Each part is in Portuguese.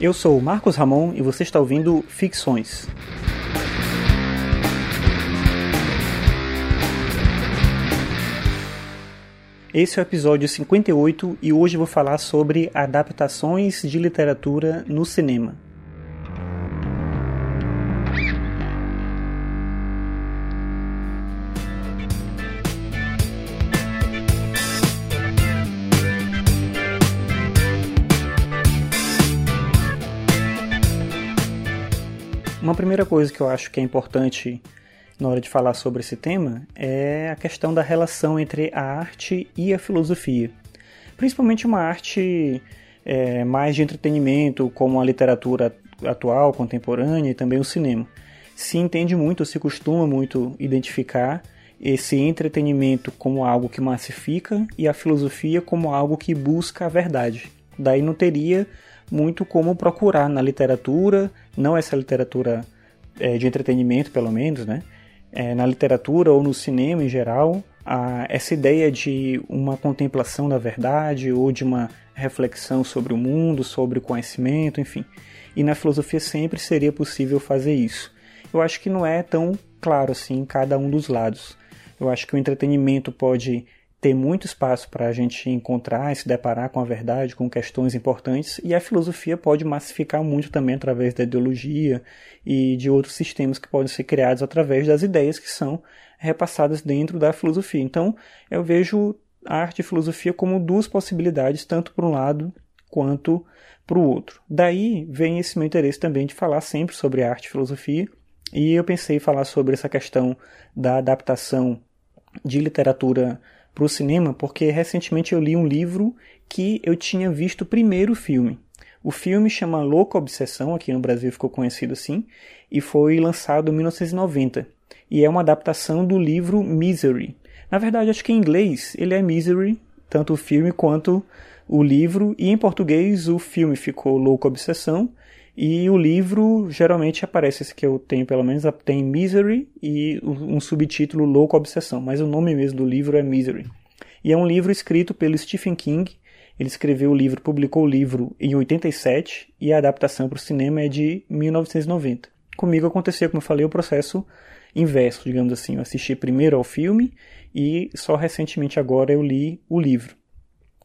Eu sou Marcos Ramon e você está ouvindo Ficções. Esse é o episódio 58 e hoje vou falar sobre adaptações de literatura no cinema. Uma primeira coisa que eu acho que é importante na hora de falar sobre esse tema é a questão da relação entre a arte e a filosofia. Principalmente uma arte é, mais de entretenimento, como a literatura atual, contemporânea e também o cinema. Se entende muito, se costuma muito identificar esse entretenimento como algo que massifica e a filosofia como algo que busca a verdade. Daí não teria muito como procurar na literatura, não essa literatura é, de entretenimento, pelo menos, né? É, na literatura ou no cinema em geral, a, essa ideia de uma contemplação da verdade ou de uma reflexão sobre o mundo, sobre o conhecimento, enfim. E na filosofia sempre seria possível fazer isso. Eu acho que não é tão claro assim em cada um dos lados. Eu acho que o entretenimento pode ter muito espaço para a gente encontrar e se deparar com a verdade, com questões importantes, e a filosofia pode massificar muito também através da ideologia e de outros sistemas que podem ser criados através das ideias que são repassadas dentro da filosofia. Então, eu vejo a arte e a filosofia como duas possibilidades, tanto para um lado quanto para o outro. Daí vem esse meu interesse também de falar sempre sobre arte e filosofia, e eu pensei em falar sobre essa questão da adaptação de literatura para o cinema porque recentemente eu li um livro que eu tinha visto primeiro o filme. O filme chama Louca Obsessão, aqui no Brasil ficou conhecido assim, e foi lançado em 1990. E é uma adaptação do livro Misery. Na verdade, acho que em inglês ele é Misery, tanto o filme quanto o livro, e em português o filme ficou Louca Obsessão e o livro geralmente aparece, esse que eu tenho pelo menos, tem Misery e um subtítulo Louco Obsessão, mas o nome mesmo do livro é Misery. E é um livro escrito pelo Stephen King. Ele escreveu o livro, publicou o livro em 87 e a adaptação para o cinema é de 1990. Comigo aconteceu, como eu falei, o processo inverso, digamos assim. Eu assisti primeiro ao filme e só recentemente agora eu li o livro.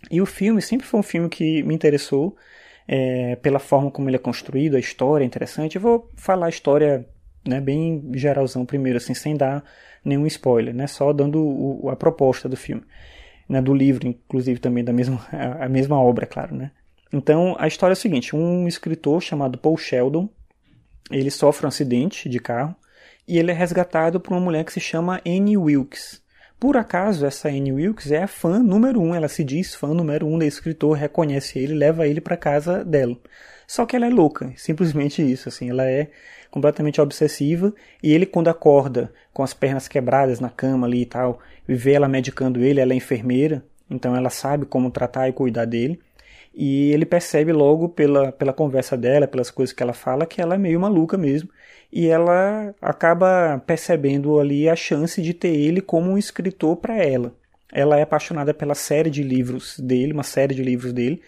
E o filme sempre foi um filme que me interessou é, pela forma como ele é construído, a história é interessante. Eu vou falar a história né, bem geralzão primeiro, assim, sem dar nenhum spoiler, né, só dando o, a proposta do filme, né, do livro, inclusive também da mesma, a, mesma obra, claro, né. Então, a história é a seguinte, um escritor chamado Paul Sheldon, ele sofre um acidente de carro e ele é resgatado por uma mulher que se chama Annie Wilkes. Por acaso, essa Anne Wilkes é a fã número um, ela se diz fã número um desse escritor, reconhece ele, leva ele para casa dela. Só que ela é louca, simplesmente isso, assim, ela é completamente obsessiva e ele quando acorda com as pernas quebradas na cama ali e tal, e vê ela medicando ele, ela é enfermeira, então ela sabe como tratar e cuidar dele. E ele percebe logo pela, pela conversa dela, pelas coisas que ela fala, que ela é meio maluca mesmo. E ela acaba percebendo ali a chance de ter ele como um escritor para ela. Ela é apaixonada pela série de livros dele, uma série de livros dele,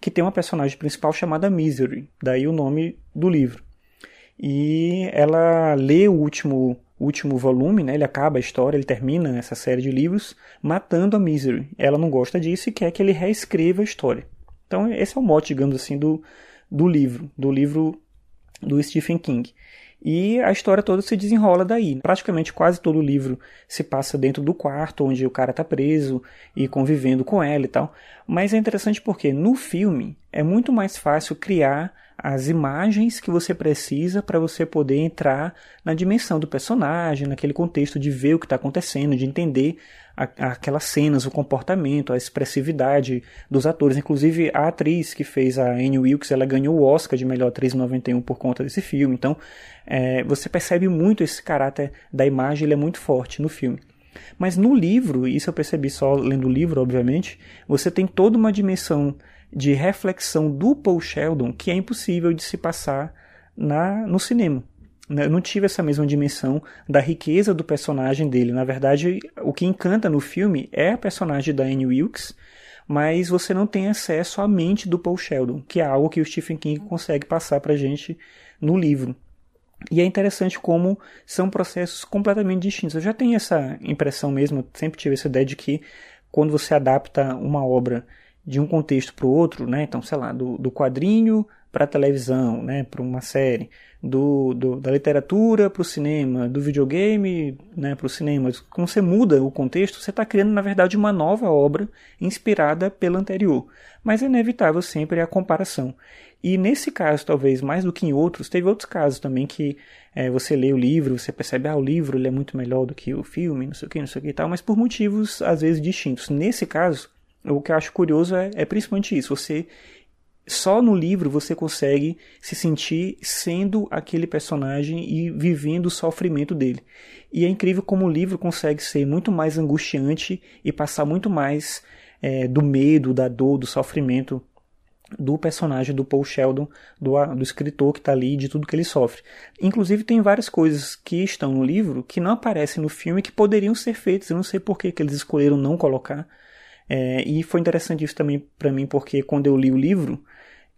que tem uma personagem principal chamada Misery, daí o nome do livro. E ela lê o último último volume, né? Ele acaba a história, ele termina essa série de livros matando a Misery. Ela não gosta disso e quer que ele reescreva a história. Então, esse é o mote, digamos assim, do, do livro, do livro do Stephen King. E a história toda se desenrola daí. Praticamente quase todo o livro se passa dentro do quarto onde o cara está preso e convivendo com ela e tal. Mas é interessante porque no filme é muito mais fácil criar as imagens que você precisa para você poder entrar na dimensão do personagem, naquele contexto de ver o que está acontecendo, de entender a, aquelas cenas, o comportamento, a expressividade dos atores. Inclusive, a atriz que fez a Anne Wilkes, ela ganhou o Oscar de melhor atriz em 91 por conta desse filme. Então, é, você percebe muito esse caráter da imagem, ele é muito forte no filme. Mas no livro, isso eu percebi só lendo o livro, obviamente, você tem toda uma dimensão de reflexão do Paul Sheldon que é impossível de se passar na, no cinema. Né, eu não tive essa mesma dimensão da riqueza do personagem dele. Na verdade, o que encanta no filme é a personagem da Anne Wilkes, mas você não tem acesso à mente do Paul Sheldon, que é algo que o Stephen King consegue passar pra gente no livro. E é interessante como são processos completamente distintos. Eu já tenho essa impressão mesmo, sempre tive essa ideia de que quando você adapta uma obra de um contexto para o outro, né? Então, sei lá, do, do quadrinho para a televisão, né? Para uma série, do, do da literatura para o cinema, do videogame, né? Para o cinema. Quando você muda o contexto, você está criando, na verdade, uma nova obra inspirada pela anterior. Mas é inevitável sempre a comparação. E nesse caso, talvez mais do que em outros, teve outros casos também que é, você lê o livro, você percebe, ah, o livro ele é muito melhor do que o filme, não sei o que, não sei o que e tal, mas por motivos às vezes distintos. Nesse caso, o que eu acho curioso é, é principalmente isso. Você só no livro você consegue se sentir sendo aquele personagem e vivendo o sofrimento dele. E é incrível como o livro consegue ser muito mais angustiante e passar muito mais é, do medo, da dor, do sofrimento do personagem do Paul Sheldon, do, do escritor que está ali, de tudo que ele sofre. Inclusive tem várias coisas que estão no livro que não aparecem no filme que poderiam ser feitas. Eu não sei por que, que eles escolheram não colocar. É, e foi interessante isso também para mim, porque quando eu li o livro,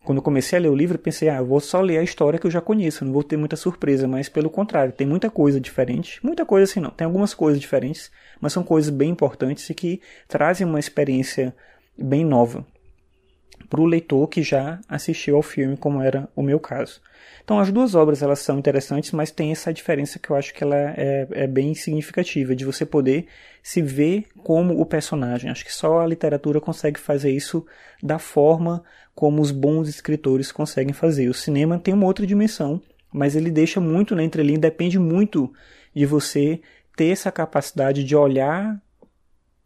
quando eu comecei a ler o livro, pensei, ah, eu vou só ler a história que eu já conheço, não vou ter muita surpresa, mas pelo contrário, tem muita coisa diferente. Muita coisa assim não, tem algumas coisas diferentes, mas são coisas bem importantes e que trazem uma experiência bem nova para o leitor que já assistiu ao filme, como era o meu caso. Então as duas obras elas são interessantes, mas tem essa diferença que eu acho que ela é, é bem significativa, de você poder se ver como o personagem. Acho que só a literatura consegue fazer isso da forma como os bons escritores conseguem fazer. O cinema tem uma outra dimensão, mas ele deixa muito na entrelinha, depende muito de você ter essa capacidade de olhar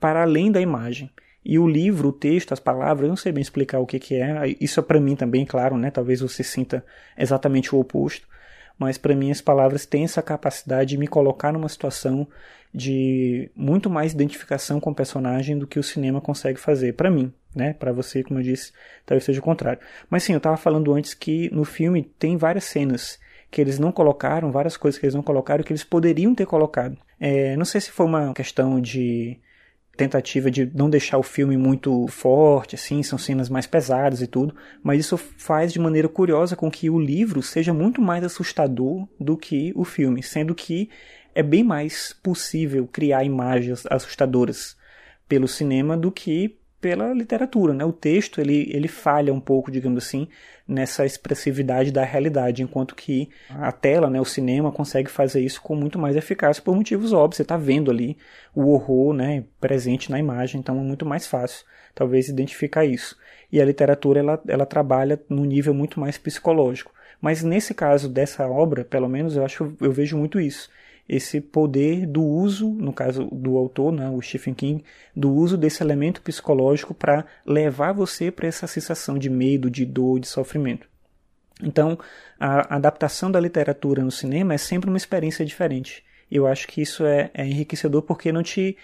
para além da imagem. E o livro, o texto, as palavras, eu não sei bem explicar o que, que é. Isso é para mim também, claro, né? Talvez você sinta exatamente o oposto. Mas para mim as palavras têm essa capacidade de me colocar numa situação de muito mais identificação com o personagem do que o cinema consegue fazer para mim, né? Para você, como eu disse, talvez seja o contrário. Mas sim, eu estava falando antes que no filme tem várias cenas que eles não colocaram, várias coisas que eles não colocaram que eles poderiam ter colocado. É, não sei se foi uma questão de tentativa de não deixar o filme muito forte, assim, são cenas mais pesadas e tudo, mas isso faz de maneira curiosa com que o livro seja muito mais assustador do que o filme, sendo que é bem mais possível criar imagens assustadoras pelo cinema do que pela literatura, né? O texto ele, ele falha um pouco, digamos assim, nessa expressividade da realidade, enquanto que a tela, né, o cinema consegue fazer isso com muito mais eficácia por motivos óbvios. Você está vendo ali o horror, né, presente na imagem, então é muito mais fácil, talvez identificar isso. E a literatura ela, ela trabalha num nível muito mais psicológico. Mas nesse caso dessa obra, pelo menos eu acho eu vejo muito isso esse poder do uso, no caso do autor, né, o Stephen King, do uso desse elemento psicológico para levar você para essa sensação de medo, de dor, de sofrimento. Então, a adaptação da literatura no cinema é sempre uma experiência diferente. Eu acho que isso é, é enriquecedor porque não te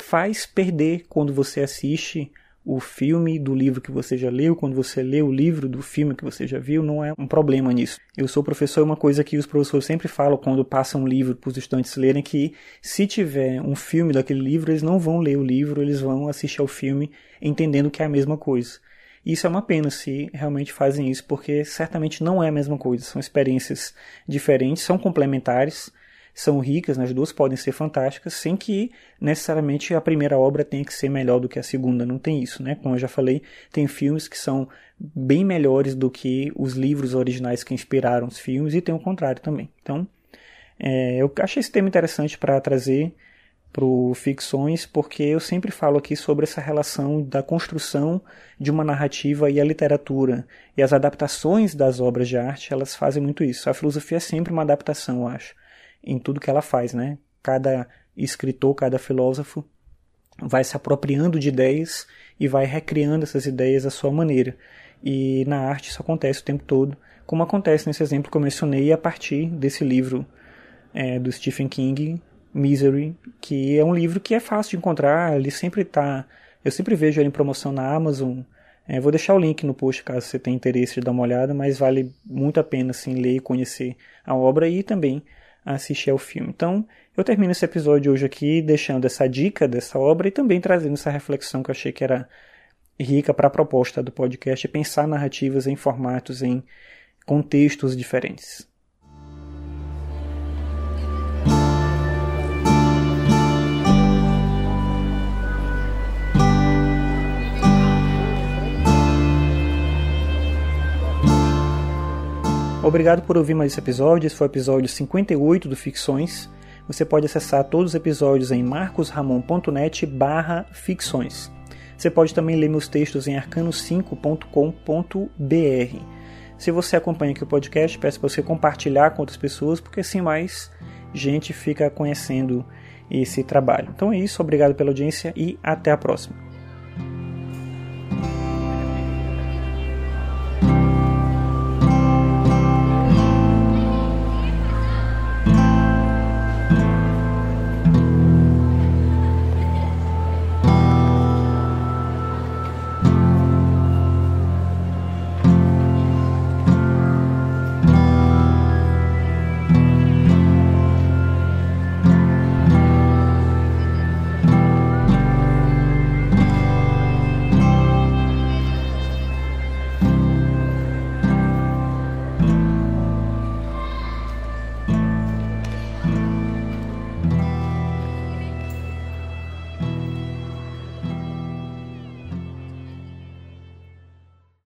faz perder quando você assiste o filme do livro que você já leu, quando você lê o livro do filme que você já viu, não é um problema nisso. Eu sou professor, uma coisa que os professores sempre falam quando passam um livro para os estudantes lerem que se tiver um filme daquele livro, eles não vão ler o livro, eles vão assistir ao filme entendendo que é a mesma coisa. Isso é uma pena se realmente fazem isso, porque certamente não é a mesma coisa. São experiências diferentes, são complementares, são ricas, né? as duas podem ser fantásticas, sem que necessariamente a primeira obra tenha que ser melhor do que a segunda, não tem isso, né? Como eu já falei, tem filmes que são bem melhores do que os livros originais que inspiraram os filmes e tem o contrário também. Então, é, eu achei esse tema interessante para trazer para Ficções, porque eu sempre falo aqui sobre essa relação da construção de uma narrativa e a literatura. E as adaptações das obras de arte, elas fazem muito isso. A filosofia é sempre uma adaptação, eu acho em tudo que ela faz, né? Cada escritor, cada filósofo vai se apropriando de ideias e vai recriando essas ideias à sua maneira. E na arte isso acontece o tempo todo, como acontece nesse exemplo que eu mencionei a partir desse livro é, do Stephen King, Misery, que é um livro que é fácil de encontrar, ele sempre está, eu sempre vejo ele em promoção na Amazon. É, vou deixar o link no post caso você tenha interesse de dar uma olhada, mas vale muito a pena assim, ler e conhecer a obra e também a assistir ao filme. Então, eu termino esse episódio hoje aqui deixando essa dica dessa obra e também trazendo essa reflexão que eu achei que era rica para a proposta do podcast pensar narrativas em formatos, em contextos diferentes. Obrigado por ouvir mais esse episódio. Esse foi o episódio 58 do Ficções. Você pode acessar todos os episódios em marcosramon.net barra ficções. Você pode também ler meus textos em arcano5.com.br. Se você acompanha aqui o podcast, peço para você compartilhar com outras pessoas, porque assim mais gente fica conhecendo esse trabalho. Então é isso, obrigado pela audiência e até a próxima.